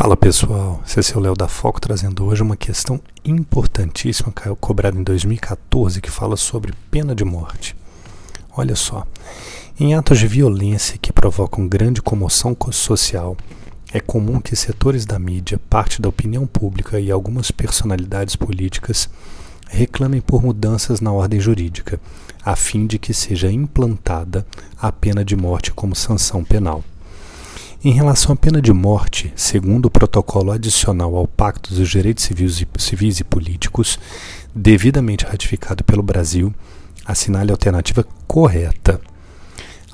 Fala pessoal, esse é o Léo da Foco trazendo hoje uma questão importantíssima caiu cobrada em 2014 que fala sobre pena de morte. Olha só, em atos de violência que provocam grande comoção social, é comum que setores da mídia, parte da opinião pública e algumas personalidades políticas reclamem por mudanças na ordem jurídica, a fim de que seja implantada a pena de morte como sanção penal. Em relação à pena de morte, segundo o protocolo adicional ao Pacto dos Direitos Civis e, Civis e Políticos, devidamente ratificado pelo Brasil, assinale a alternativa correta.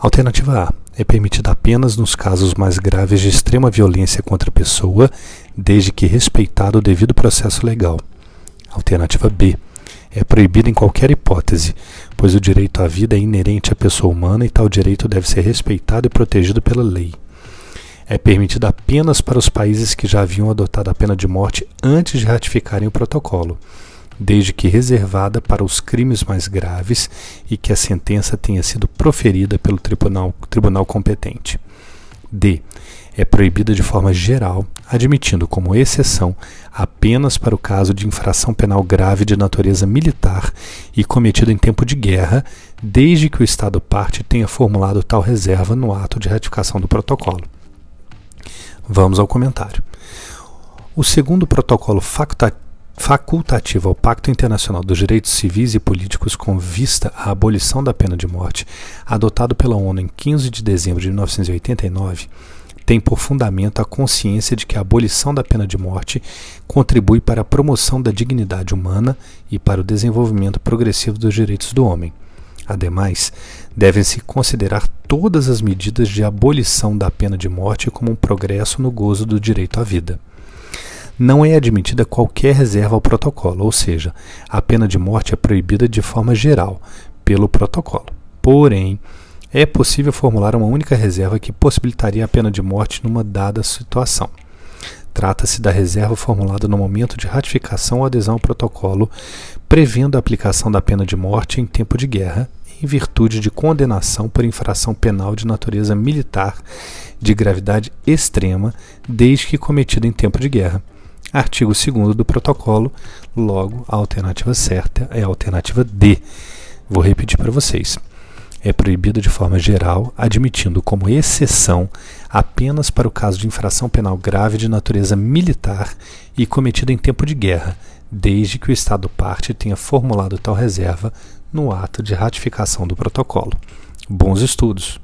Alternativa A. É permitida apenas nos casos mais graves de extrema violência contra a pessoa, desde que respeitado o devido processo legal. Alternativa B. É proibida em qualquer hipótese, pois o direito à vida é inerente à pessoa humana e tal direito deve ser respeitado e protegido pela lei é permitida apenas para os países que já haviam adotado a pena de morte antes de ratificarem o protocolo, desde que reservada para os crimes mais graves e que a sentença tenha sido proferida pelo tribunal, tribunal competente. D. É proibida de forma geral, admitindo como exceção apenas para o caso de infração penal grave de natureza militar e cometido em tempo de guerra, desde que o Estado parte tenha formulado tal reserva no ato de ratificação do protocolo. Vamos ao comentário. O segundo protocolo facultativo ao Pacto Internacional dos Direitos Civis e Políticos com vista à abolição da pena de morte, adotado pela ONU em 15 de dezembro de 1989, tem por fundamento a consciência de que a abolição da pena de morte contribui para a promoção da dignidade humana e para o desenvolvimento progressivo dos direitos do homem. Ademais, devem-se considerar todas as medidas de abolição da pena de morte como um progresso no gozo do direito à vida. Não é admitida qualquer reserva ao protocolo, ou seja, a pena de morte é proibida de forma geral pelo protocolo. Porém, é possível formular uma única reserva que possibilitaria a pena de morte numa dada situação. Trata-se da reserva formulada no momento de ratificação ou adesão ao protocolo, prevendo a aplicação da pena de morte em tempo de guerra, em virtude de condenação por infração penal de natureza militar de gravidade extrema, desde que cometida em tempo de guerra. Artigo 2 do protocolo, logo a alternativa certa é a alternativa D. Vou repetir para vocês é proibida de forma geral, admitindo como exceção apenas para o caso de infração penal grave de natureza militar e cometida em tempo de guerra, desde que o Estado parte tenha formulado tal reserva no ato de ratificação do protocolo. Bons estudos!